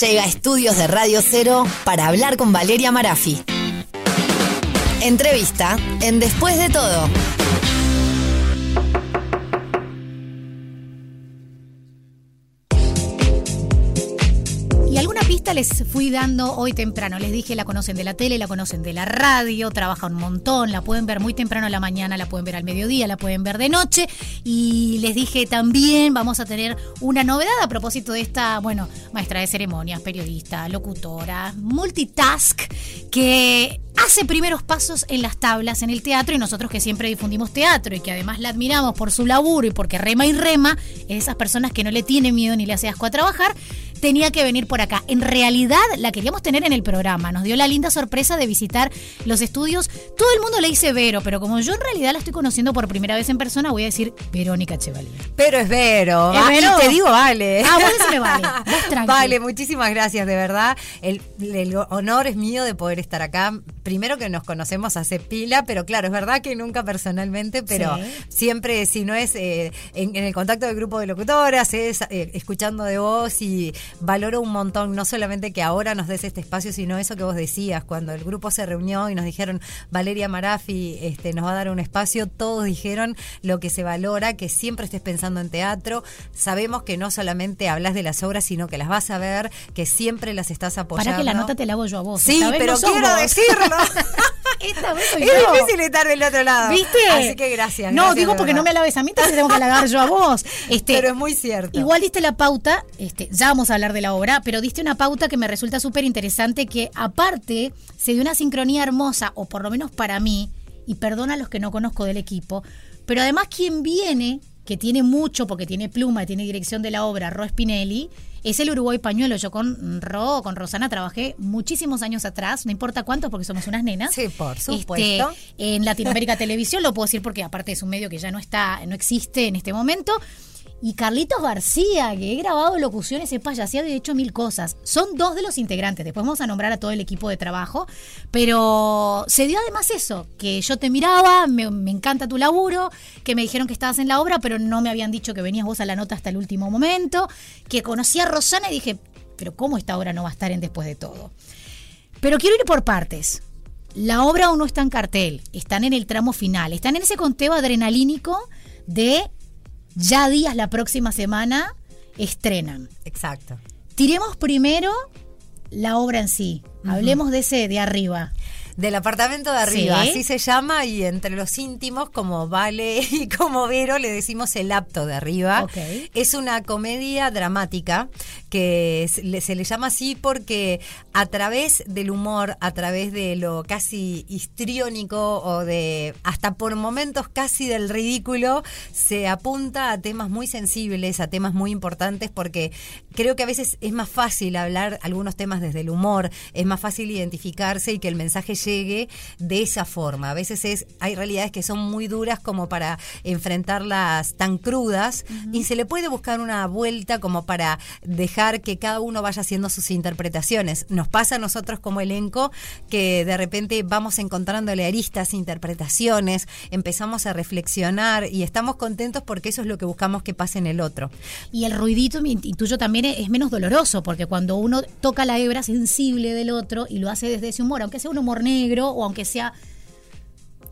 llega a estudios de Radio Cero para hablar con Valeria Marafi. Entrevista en Después de todo. Les fui dando hoy temprano. Les dije, la conocen de la tele, la conocen de la radio, trabaja un montón, la pueden ver muy temprano a la mañana, la pueden ver al mediodía, la pueden ver de noche. Y les dije también, vamos a tener una novedad a propósito de esta, bueno, maestra de ceremonias, periodista, locutora, multitask, que hace primeros pasos en las tablas en el teatro y nosotros que siempre difundimos teatro y que además la admiramos por su laburo y porque rema y rema, es esas personas que no le tienen miedo ni le hace asco a trabajar, tenía que venir por acá. En realidad la queríamos tener en el programa, nos dio la linda sorpresa de visitar los estudios. Todo el mundo le dice Vero, pero como yo en realidad la estoy conociendo por primera vez en persona, voy a decir Verónica Chevalier. Pero es Vero. ¿Es Ah, Vero? y te digo, vale. Ah, vos decime vale. Vos. Vale, muchísimas gracias, de verdad. El, el honor es mío de poder estar acá. Primero que nos conocemos hace pila, pero claro, es verdad que nunca personalmente, pero Sí. siempre, si no es eh, en, en el contacto del grupo de locutoras, es eh, escuchando de vos y valoro un montón, no solamente que ahora nos des este espacio, sino eso que vos decías, cuando el grupo se reunió y nos dijeron, Valeria Marafi este, nos va a dar un espacio, todos dijeron lo que se valora, que siempre estés pensando en teatro. Sabemos que no solamente hablas de las obras, sino que las vas a ver, que siempre las estás apoyando. Para que la nota te la hago yo a vos. Sí, pero quiero vos. decirlo. Esta vez soy es yo. difícil estar del otro lado. ¿Viste? Así que gracias. No, gracias, digo porque no me alabes a mí, entonces tengo que halagar yo a vos. Este, Pero es muy cierto. Igual diste la pauta, este, ya vamos a hablar de la obra, pero diste una pauta que me resulta súper interesante, que aparte se dio una sincronía hermosa, o por lo menos para mí, y perdona a los que no conozco del equipo, pero además quien viene, que tiene mucho, porque tiene pluma, tiene dirección de la obra, Ro Spinelli, es el Uruguay Pañuelo. Yo con Ro, con Rosana, trabajé muchísimos años atrás, no importa cuántos, porque somos unas nenas. Sí, por Este, supuesto. en Latinoamérica Televisión, lo puedo decir porque aparte es un medio que ya no está, no existe en este momento. Y Carlitos García, que he grabado locuciones, he payaseado y he hecho mil cosas. Son dos de los integrantes. Después vamos a nombrar a todo el equipo de trabajo. Pero se dio además eso, que yo te miraba, me, me encanta tu laburo, que me dijeron que estabas en la obra, pero no me habían dicho que venías vos a la nota hasta el último momento, que conocí a Rosana y dije, pero ¿cómo esta obra no va a estar en después de todo? Pero quiero ir por partes. La obra aún no está en cartel, están en el tramo final, están en ese conteo adrenalínico de ya días la próxima semana estrenan. Exacto. Tiremos primero la obra en sí, hablemos de ese de arriba. Del apartamento de arriba, Sí. así se llama, y entre los íntimos, como Vale y como Vero, le decimos el apto de arriba. Es una comedia dramática que se le, llama así porque a través del humor, a través de lo casi histriónico o de hasta por momentos casi del ridículo, se apunta a temas muy sensibles, a temas muy importantes, porque creo que a veces es más fácil hablar algunos temas desde el humor, es más fácil identificarse y que el mensaje llegue de esa forma. A veces es, hay realidades que son muy duras como para enfrentarlas tan crudas y se le puede buscar una vuelta como para dejar que cada uno vaya haciendo sus interpretaciones. Nos pasa a nosotros como elenco que de repente vamos encontrándole aristas, interpretaciones, empezamos a reflexionar y estamos contentos porque eso es lo que buscamos que pase en el otro. Y el ruidito, y tuyo también es menos doloroso, porque cuando uno toca la hebra sensible del otro y lo hace desde ese humor, aunque sea un humor negro o aunque sea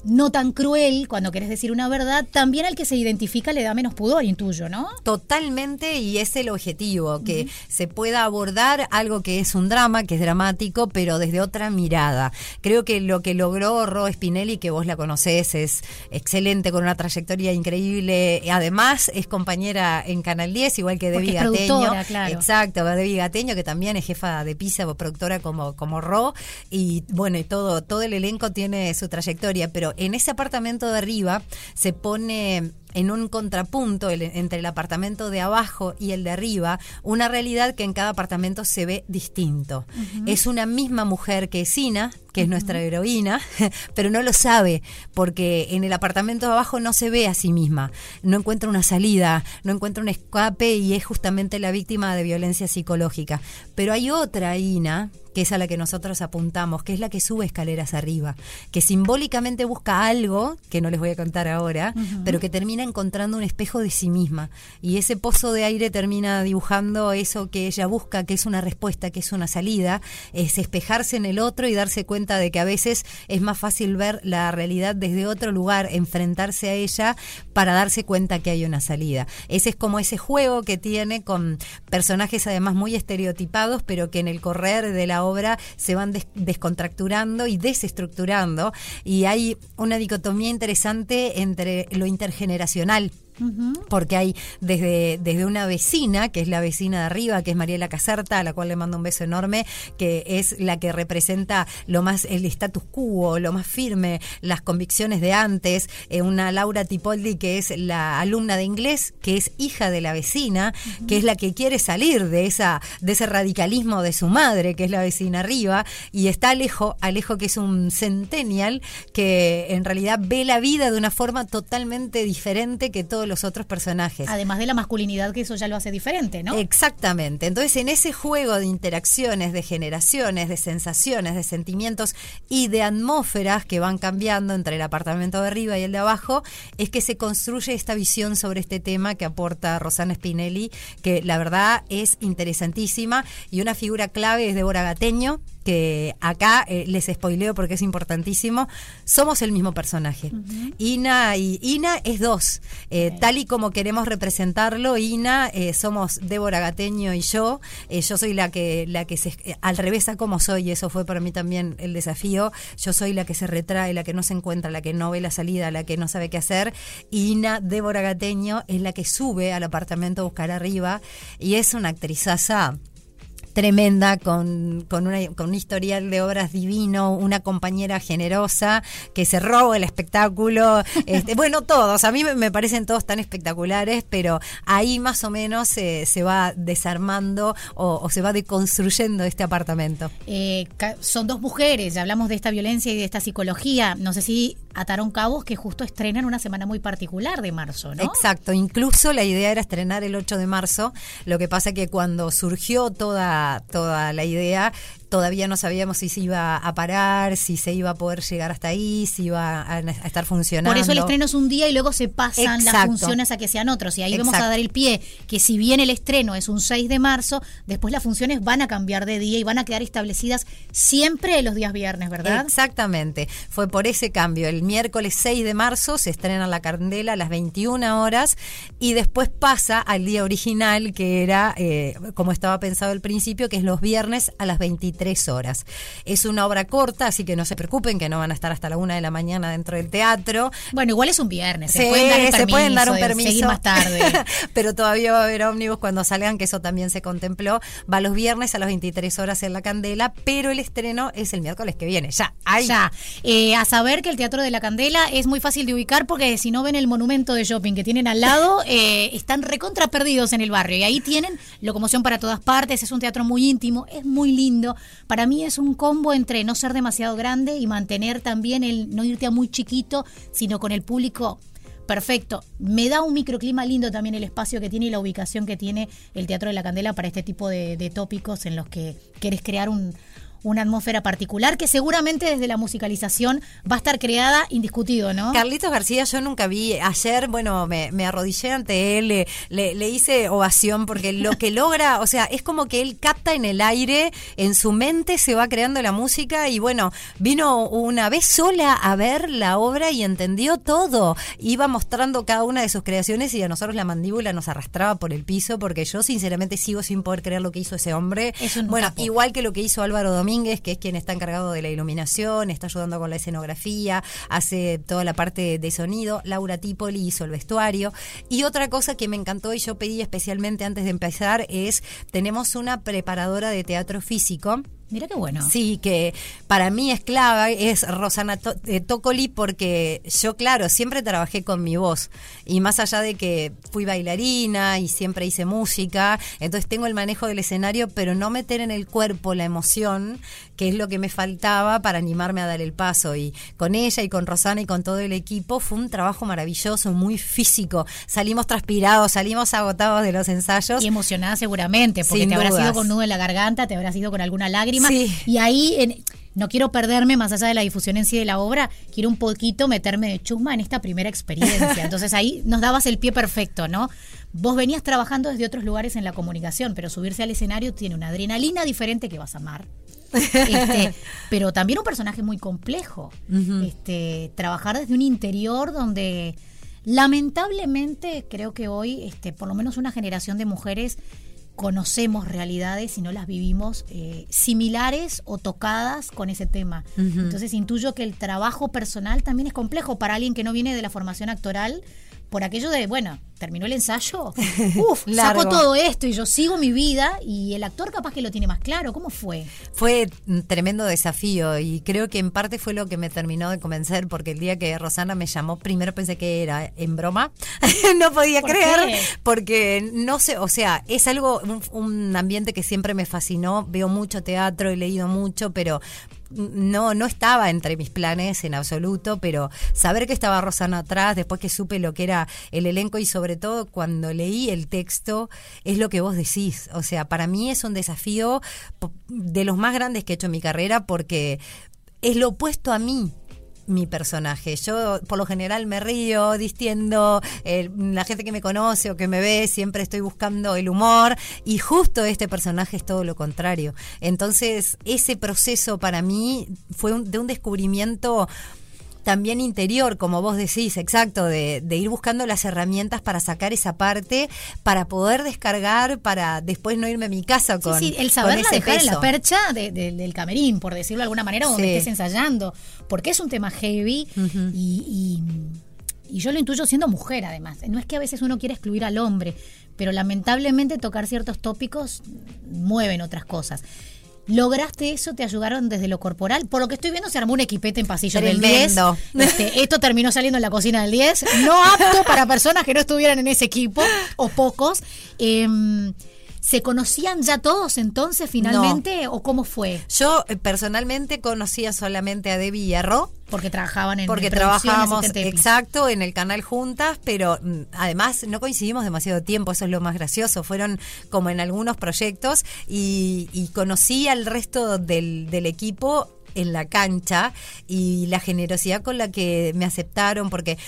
no tan cruel, cuando querés decir una verdad, también al que se identifica le da menos pudor, intuyo, ¿no? Totalmente, y es el objetivo, que se pueda abordar algo que es un drama, que es dramático, pero desde otra mirada. Creo que lo que logró Ro Spinelli, que vos la conocés, es excelente, con una trayectoria increíble. Además, es compañera en Canal 10, igual que Debbie Gateño. claro. Exacto, Debbie Gateño, que también es jefa de pisa o productora como, como Ro. Y bueno, y todo, todo el elenco tiene su trayectoria, pero en ese apartamento de arriba se pone en un contrapunto el- entre el apartamento de abajo y el de arriba, una realidad que en cada apartamento se ve distinto. Es una misma mujer que es Ina, que es nuestra heroína, pero no lo sabe, porque en el apartamento de abajo no se ve a sí misma, no encuentra una salida, no encuentra un escape y es justamente la víctima de violencia psicológica. Pero hay otra Ina, que es a la que nosotros apuntamos, que es la que sube escaleras arriba, que simbólicamente busca algo, que no les voy a contar ahora, pero que termina termina encontrando un espejo de sí misma. Y ese pozo de aire termina dibujando eso que ella busca, que es una respuesta, que es una salida, es espejarse en el otro y darse cuenta de que a veces es más fácil ver la realidad desde otro lugar, enfrentarse a ella para darse cuenta que hay una salida. Ese es como ese juego que tiene con personajes además muy estereotipados, pero que en el correr de la obra se van descontracturando y desestructurando. Y hay una dicotomía interesante entre lo intergeneracional porque hay desde, desde una vecina, que es la vecina de arriba, que es Mariela Caserta, a la cual le mando un beso enorme, que es la que representa lo más, el status quo, lo más firme, las convicciones de antes, eh, una Laura Tipoldi, que es la alumna de inglés, que es hija de la vecina, que es la que quiere salir de esa, de ese radicalismo de su madre, que es la vecina arriba, y está Alejo, Alejo que es un centennial, que en realidad ve la vida de una forma totalmente diferente que todo los otros personajes. Además de la masculinidad, que eso ya lo hace diferente, ¿no? Exactamente. Entonces, en ese juego de interacciones, de generaciones, de sensaciones, de sentimientos y de atmósferas que van cambiando entre el apartamento de arriba y el de abajo, es que se construye esta visión sobre este tema que aporta Rosana Spinelli, que la verdad es interesantísima y una figura clave es Débora Gateño, que acá eh, les spoileo porque es importantísimo, somos el mismo personaje. Ina y Ina es dos. Eh, tal y como queremos representarlo, Ina, eh, somos Débora Gateño y yo. yo soy la que, la que se, al revés a como soy, eso fue para mí también el desafío. Yo soy la que se retrae, la que no se encuentra, la que no ve la salida, la que no sabe qué hacer. Ina, Débora Gateño, es la que sube al apartamento a buscar arriba y es una actrizaza tremenda, con, con, una, con un historial de obras divino, una compañera generosa que se roba el espectáculo. Este, bueno, todos, a mí me parecen todos tan espectaculares, pero ahí más o menos se va desarmando o, se va deconstruyendo este apartamento. Eh, son dos mujeres, ya hablamos de esta violencia y de esta psicología. No sé si ataron cabos que justo estrenan una semana muy particular de marzo, ¿no? Exacto, incluso la idea era estrenar el 8 de marzo, lo que pasa que cuando surgió toda, toda la idea, todavía no sabíamos si se iba a parar, si se iba a poder llegar hasta ahí, si iba a, estar funcionando. Por eso el estreno es un día y luego se pasan las funciones a que sean otros. Y ahí vamos a dar el pie que si bien el estreno es un 6 de marzo, después las funciones van a cambiar de día y van a quedar establecidas siempre los días viernes, ¿verdad? Exactamente. Fue por ese cambio. El miércoles 6 de marzo se estrena La Candela a las 21 horas y después pasa al día original que era, eh, como estaba pensado al principio, que es los viernes a las 23 horas. Es una obra corta, así que no se preocupen que no van a estar hasta la una de la mañana dentro del teatro. Bueno, igual es un viernes, se, pueden, dar un permiso, más tarde. pero todavía va a haber ómnibus cuando salgan, que eso también se contempló. Va los viernes a las 23 horas en La Candela, pero el estreno es el miércoles que viene. Ya, ahí. Ya. Eh, a saber que el Teatro de la Candela es muy fácil de ubicar porque si no ven el monumento de shopping que tienen al lado, eh, están recontra perdidos en el barrio. Y ahí tienen locomoción para todas partes. Es un teatro muy íntimo, es muy lindo. Para mí es un combo entre no ser demasiado grande y mantener también el no irte a muy chiquito, sino con el público perfecto. Me da un microclima lindo también el espacio que tiene y la ubicación que tiene el Teatro de la Candela para este tipo de, tópicos en los que quieres crear un, una atmósfera particular que seguramente desde la musicalización va a estar creada indiscutido, ¿no? Carlitos García yo nunca vi, ayer, bueno, me, arrodillé ante él, le, le, hice ovación porque lo que logra, o sea, es como que él capta en el aire, en su mente se va creando la música y bueno, vino una vez sola a ver la obra y entendió todo, iba mostrando cada una de sus creaciones y a nosotros la mandíbula nos arrastraba por el piso porque yo sinceramente sigo sin poder creer lo que hizo ese hombre. bueno, igual que lo que hizo Álvaro Domínguez que es quien está encargado de la iluminación, está ayudando con la escenografía, hace toda la parte de sonido. Laura Tipoli hizo el vestuario. Y otra cosa que me encantó y yo pedí especialmente antes de empezar es, tenemos una preparadora de teatro físico Mira qué bueno. Sí, que para mí es clave, es Rosana eh, Tocoli, porque yo, claro, siempre trabajé con mi voz. Y más allá de que fui bailarina y siempre hice música, entonces tengo el manejo del escenario, pero no meter en el cuerpo la emoción, que es lo que me faltaba para animarme a dar el paso. Y con ella y con Rosana y con todo el equipo fue un trabajo maravilloso, muy físico. Salimos transpirados, salimos agotados de los ensayos. Y emocionada seguramente, porque te habrás ido con nudo en la garganta, te habrás ido con alguna lágrima. Y ahí, en, no quiero perderme más allá de la difusión en sí de la obra, quiero un poquito meterme de chusma en esta primera experiencia. Entonces ahí nos dabas el pie perfecto, ¿no? Vos venías trabajando desde otros lugares en la comunicación, pero subirse al escenario tiene una adrenalina diferente que vas a amar. Este, pero también un personaje muy complejo. este, trabajar desde un interior donde lamentablemente creo que hoy, este, por lo menos una generación de mujeres conocemos realidades y no las vivimos eh, similares o tocadas con ese tema. Entonces intuyo que el trabajo personal también es complejo para alguien que no viene de la formación actoral por aquello de, bueno, terminó el ensayo, uff, saco todo esto y yo sigo mi vida y el actor capaz que lo tiene más claro. ¿Cómo fue? Fue un tremendo desafío y creo que en parte fue lo que me terminó de convencer porque el día que Rosana me llamó, primero pensé que era en broma, no podía creer porque no sé, o sea, es algo, un ambiente que siempre me fascinó, veo mucho teatro, he leído mucho, pero no, no estaba entre mis planes en absoluto, pero saber que estaba Rosana atrás, después que supe lo que era el elenco y sobre todo cuando leí el texto, es lo que vos decís. O sea, para mí es un desafío de los más grandes que he hecho en mi carrera porque es lo opuesto a mí mi personaje. Yo por lo general me río, distiendo, la gente que me conoce o que me ve siempre estoy buscando el humor y justo este personaje es todo lo contrario. Entonces ese proceso para mí fue de un descubrimiento también interior, como vos decís, exacto, de, ir buscando las herramientas para sacar esa parte, para poder descargar, para después no irme a mi casa con. Sí, sí el saber dejar en la percha del camerín, por decirlo de alguna manera, donde estés ensayando, porque es un tema heavy y, y yo lo intuyo siendo mujer, además. No es que a veces uno quiera excluir al hombre, pero lamentablemente tocar ciertos tópicos mueven otras cosas. ¿Lograste eso? ¿Te ayudaron desde lo corporal? Por lo que estoy viendo, se armó un equipete en pasillo del 10. Este, esto terminó saliendo en la cocina del 10. No apto para personas que no estuvieran en ese equipo, o pocos. Em, ¿Se conocían ya todos entonces finalmente o cómo fue? Yo eh, personalmente conocía solamente a Debbie y a Ro. Porque trabajaban en Porque trabajábamos, exacto, en el canal juntas, pero mm, además no coincidimos demasiado tiempo, eso es lo más gracioso. Fueron como en algunos proyectos y, conocí al resto del, del equipo en la cancha y la generosidad con la que me aceptaron, porque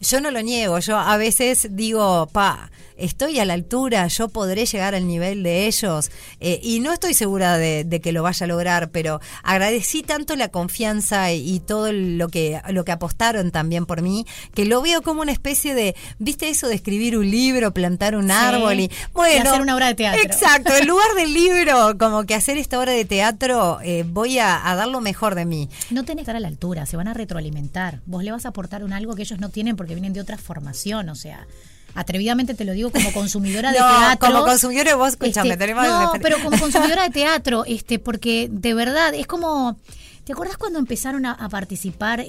yo no lo niego, yo a veces digo, pa, estoy a la altura, yo podré llegar al nivel de ellos eh, y no estoy segura de, que lo vaya a lograr, pero agradecí tanto la confianza y, todo lo que, lo que apostaron también por mí, que lo veo como una especie de, ¿viste eso de escribir un libro, plantar un árbol y bueno, hacer una obra de teatro? Exacto, en lugar del libro, como que hacer esta obra de teatro, eh, voy a, dar lo mejor de mí. No tenés que estar a la altura, se van a retroalimentar. Vos le vas a aportar un algo que ellos no tienen porque vienen de otra formación, o sea, atrevidamente te lo digo como consumidora de teatro. Como consumidora vos, escúchame, este, No, pero como consumidora de teatro, este, porque de verdad es como. ¿Te acuerdas cuando empezaron a, participar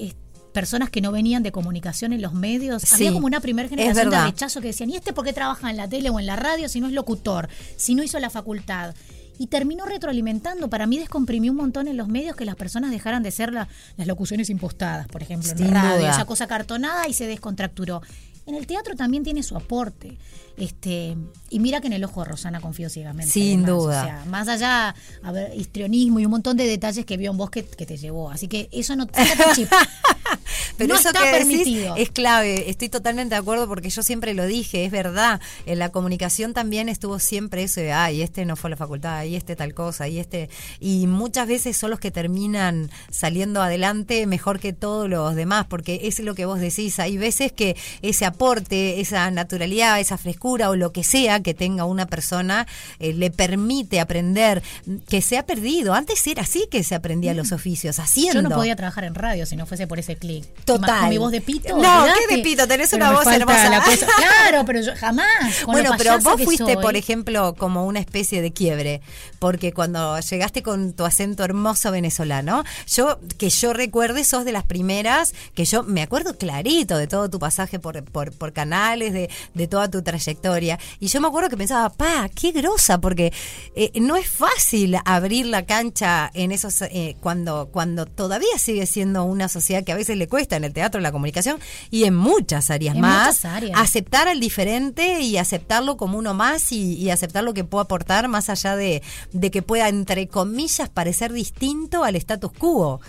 personas que no venían de comunicación en los medios? Había como una primera generación de rechazo que decían, ¿y este por qué trabaja en la tele o en la radio si no es locutor? Si no hizo la facultad y terminó retroalimentando. Para mí descomprimió un montón en los medios que las personas dejaran de ser las locuciones impostadas, por ejemplo, en la radio, esa cosa cartonada y se descontracturó. En el teatro también tiene su aporte. Este, y mira que en el ojo de Rosana confío ciegamente. Sin duda. O sea, más allá, a ver, histrionismo y un montón de detalles que vio en vos que, te llevó. Así que eso no, chip. Pero eso está que permitido. es clave. Estoy totalmente de acuerdo porque yo siempre lo dije, es verdad. En la comunicación también estuvo siempre eso de, ay, este no fue a la facultad, y este tal cosa, y este. Y muchas veces son los que terminan saliendo adelante mejor que todos los demás, porque es lo que vos decís. Hay veces que ese aporte, esa naturalidad, esa frescura o lo que sea que tenga una persona eh, le permite aprender que se ha perdido. Antes era así que se aprendía los oficios, haciendo. Yo no podía trabajar en radio si no fuese por ese clic. Total. Con mi voz de pito. No, ¿qué de pito? Tenés una voz hermosa. claro, pero yo jamás. bueno, pero vos fuiste, por ejemplo, como una especie de quiebre, porque cuando llegaste con tu acento hermoso venezolano, yo que yo recuerde sos de las primeras que yo me acuerdo clarito de todo tu pasaje por, por, por canales, de, de toda tu trayectoria. Y yo me acuerdo que pensaba, pa, qué grosa, porque eh, no es fácil abrir la cancha en esos, eh, cuando, cuando todavía sigue siendo una sociedad que a veces veces le cuesta en el teatro, en la comunicación y en muchas áreas En más. muchas áreas. Aceptar al diferente y aceptarlo como uno más y, y aceptar lo que puede aportar más allá de, de que pueda, entre comillas, parecer distinto al status quo.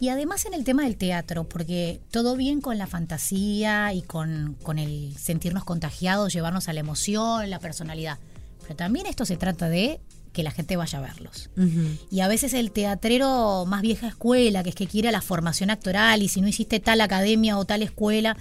Y además en el tema del teatro, porque todo bien con la fantasía y con, con el sentirnos contagiados, llevarnos a la emoción, la personalidad. Pero también esto se trata de que la gente vaya a verlos. Y a veces el teatrero más vieja escuela, que es que quiere la formación actoral y si no hiciste tal academia o tal escuela,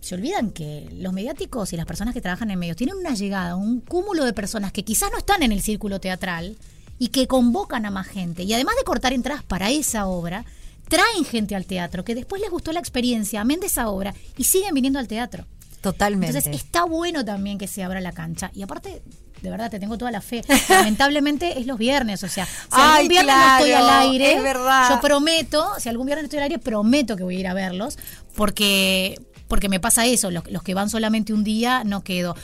se olvidan que los mediáticos y las personas que trabajan en medios tienen una llegada, un cúmulo de personas que quizás no están en el círculo teatral y que convocan a más gente. Y además de cortar entradas para esa obra, traen gente al teatro que después les gustó la experiencia, amén de esa obra, y siguen viniendo al teatro. Totalmente. Entonces está bueno también que se abra la cancha. Y aparte, de verdad, te tengo toda la fe. Lamentablemente es los viernes, o sea, si Ay, algún viernes no estoy al aire, es verdad. yo prometo, si algún viernes estoy al aire, prometo que voy a ir a verlos, porque, porque me pasa eso, los, los que van solamente un día no quedo.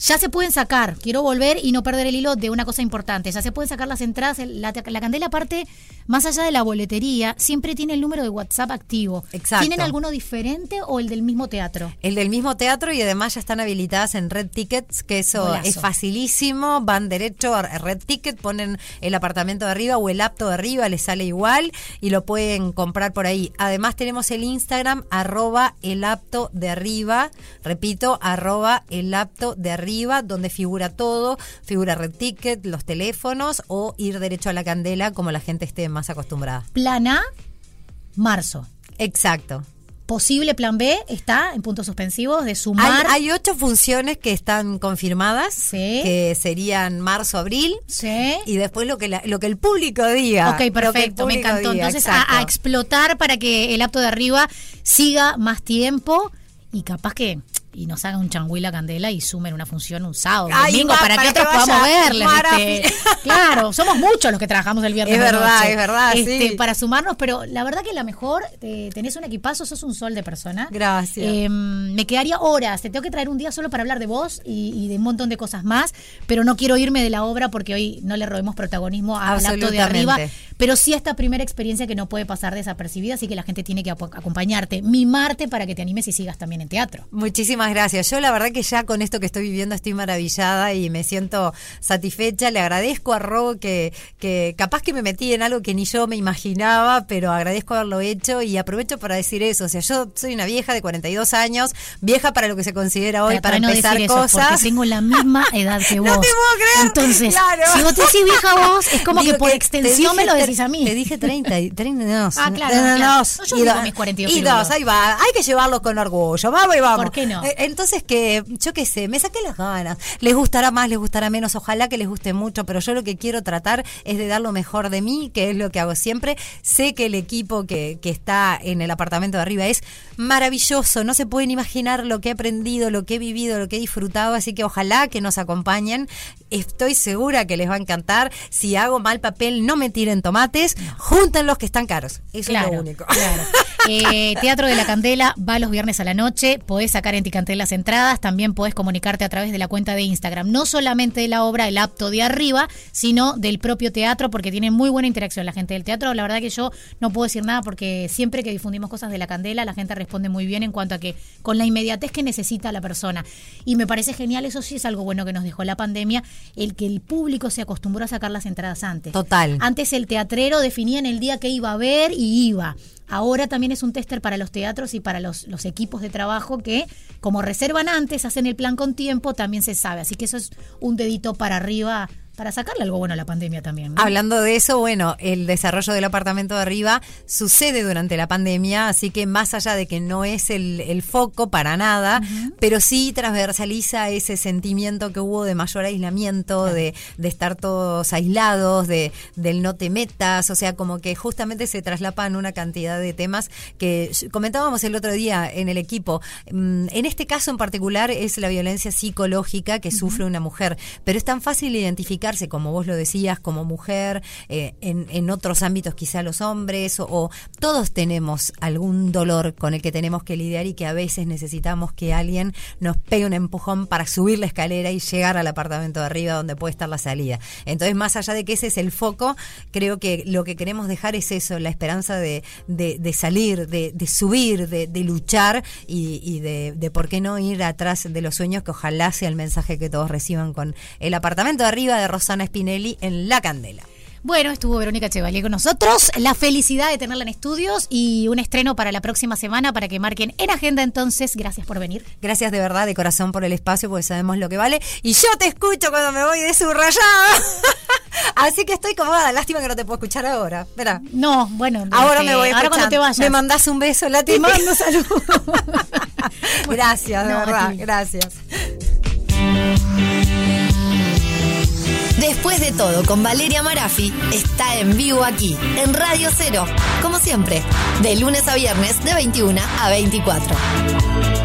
Ya se pueden sacar, quiero volver y no perder el hilo de una cosa importante. Ya se pueden sacar las entradas. La, la candela, aparte, más allá de la boletería, siempre tiene el número de WhatsApp activo. Exacto. ¿Tienen alguno diferente o el del mismo teatro? El del mismo teatro y además ya están habilitadas en Red Tickets, que eso Golazo. es facilísimo. Van derecho a Red Ticket, ponen el apartamento de arriba o el apto de arriba, les sale igual y lo pueden comprar por ahí. Además tenemos el Instagram, arroba el apto de arriba. Repito, arroba el apto de arriba, donde figura todo. Figura Red Ticket, los teléfonos o ir derecho a la candela como la gente esté más acostumbrada. Plan A, marzo. Exacto. Posible plan B está en puntos suspensivos de sumar. hay ocho funciones que están confirmadas, Sí. que serían marzo, abril, Sí. y después lo que la- lo que el público diga. Ok, perfecto, me encantó. diga, Entonces, a, a explotar para que el apto de arriba siga más tiempo y capaz que y nos haga un changuila candela y sumen una función un sábado, Ay, domingo, va, para, para que que otros podamos verles. Este. claro, somos muchos los que trabajamos el viernes. Es de verdad, noche, es verdad, este, sí. Para sumarnos, pero la verdad que la mejor, eh, tenés un equipazo, sos un sol de persona. Gracias. Eh, me quedaría horas, te tengo que traer un día solo para hablar de vos y, y de un montón de cosas más, pero no quiero irme de la obra porque hoy no le robemos protagonismo al acto de arriba, pero sí a esta primera experiencia que no puede pasar desapercibida, así que la gente tiene que acompañarte, mimarte para que te animes y sigas también en teatro. Muchísimas gracias. Yo la verdad que ya con esto que estoy viviendo estoy maravillada y me siento satisfecha. Le agradezco a Ro que, que capaz que me metí en algo que ni yo me imaginaba, pero agradezco haberlo hecho y aprovecho para decir eso. O sea, yo soy una vieja de 42 años, vieja para lo que se considera hoy, para no empezar decir eso, cosas. porque tengo la misma edad que vos. No te puedo creer. Entonces, Claro. si vos te decís vieja vos, es como Digo que por te extensión me lo decís a mí. Te dije 30, y 32. Ah, claro, No, no, claro. dos. No, yo y vivo dos. mis 42 Y dos, ahí va. Hay que llevarlos con orgullo. Vamos y vamos. ¿Por qué no? Eh, Entonces, que yo qué sé, me saqué las ganas. Les gustará más, les gustará menos. Ojalá que les guste mucho, pero yo lo que quiero tratar es de dar lo mejor de mí, que es lo que hago siempre. Sé que el equipo que, que está en el apartamento de arriba es maravilloso. No se pueden imaginar lo que he aprendido, lo que he vivido, lo que he disfrutado. Así que ojalá que nos acompañen. Estoy segura que les va a encantar. Si hago mal papel, no me tiren tomates. Junten los que están caros. Eso es lo único. Claro. Eh, Teatro de la Candela va los viernes a la noche. Podés sacar en Ticantel las entradas. También podés comunicarte a través de la cuenta de Instagram. No solamente de la obra El Apto de Arriba, sino del propio teatro, porque tiene muy buena interacción la gente del teatro. La verdad que yo no puedo decir nada porque siempre que difundimos cosas de la Candela, la gente responde muy bien en cuanto a que con la inmediatez que necesita la persona. Y me parece genial, eso sí es algo bueno que nos dejó la pandemia, el que el público se acostumbró a sacar las entradas antes. Total. Antes el teatrero definía en el día que iba a ver y iba. Ahora también es un tester para los teatros y para los, los equipos de trabajo que, como reservan antes, hacen el plan con tiempo, también se sabe. Así que eso es un dedito para arriba para sacarle algo bueno a la pandemia también. ¿no? Hablando de eso, bueno, el desarrollo del apartamento de arriba sucede durante la pandemia, así que más allá de que no es el, el foco para nada, pero sí transversaliza ese sentimiento que hubo de mayor aislamiento, de, de estar todos aislados, de del no te metas, o sea, como que justamente se traslapan una cantidad de temas que comentábamos el otro día en el equipo. Mm, En este caso en particular es la violencia psicológica que sufre una mujer, pero es tan fácil identificar como vos lo decías, como mujer, eh, en, en, otros ámbitos quizá los hombres, o, todos tenemos algún dolor con el que tenemos que lidiar y que a veces necesitamos que alguien nos pegue un empujón para subir la escalera y llegar al apartamento de arriba donde puede estar la salida. Entonces, más allá de que ese es el foco, creo que lo que queremos dejar es eso, la esperanza de, de, salir, de, subir, de, luchar y, de, por qué no ir atrás de los sueños, que ojalá sea el mensaje que todos reciban con el apartamento de arriba de Rosana Spinelli en La Candela. Bueno, estuvo Verónica Chevalier con nosotros. La felicidad de tenerla en estudios y un estreno para la próxima semana para que marquen en agenda. Entonces, gracias por venir. Gracias de verdad, de corazón, por el espacio, porque sabemos lo que vale. Y yo te escucho cuando me voy de subrayada. Así que estoy cómoda. Lástima que no te puedo escuchar ahora. Espera. No, bueno. Ahora me voy a Ahora cuando te vayas. Me mandás un beso, la Te mando salud. gracias, de verdad. Gracias. Después de todo, con Valeria Marafi, está en vivo aquí, en Radio Cero, como siempre, de lunes a viernes de 21 a 24.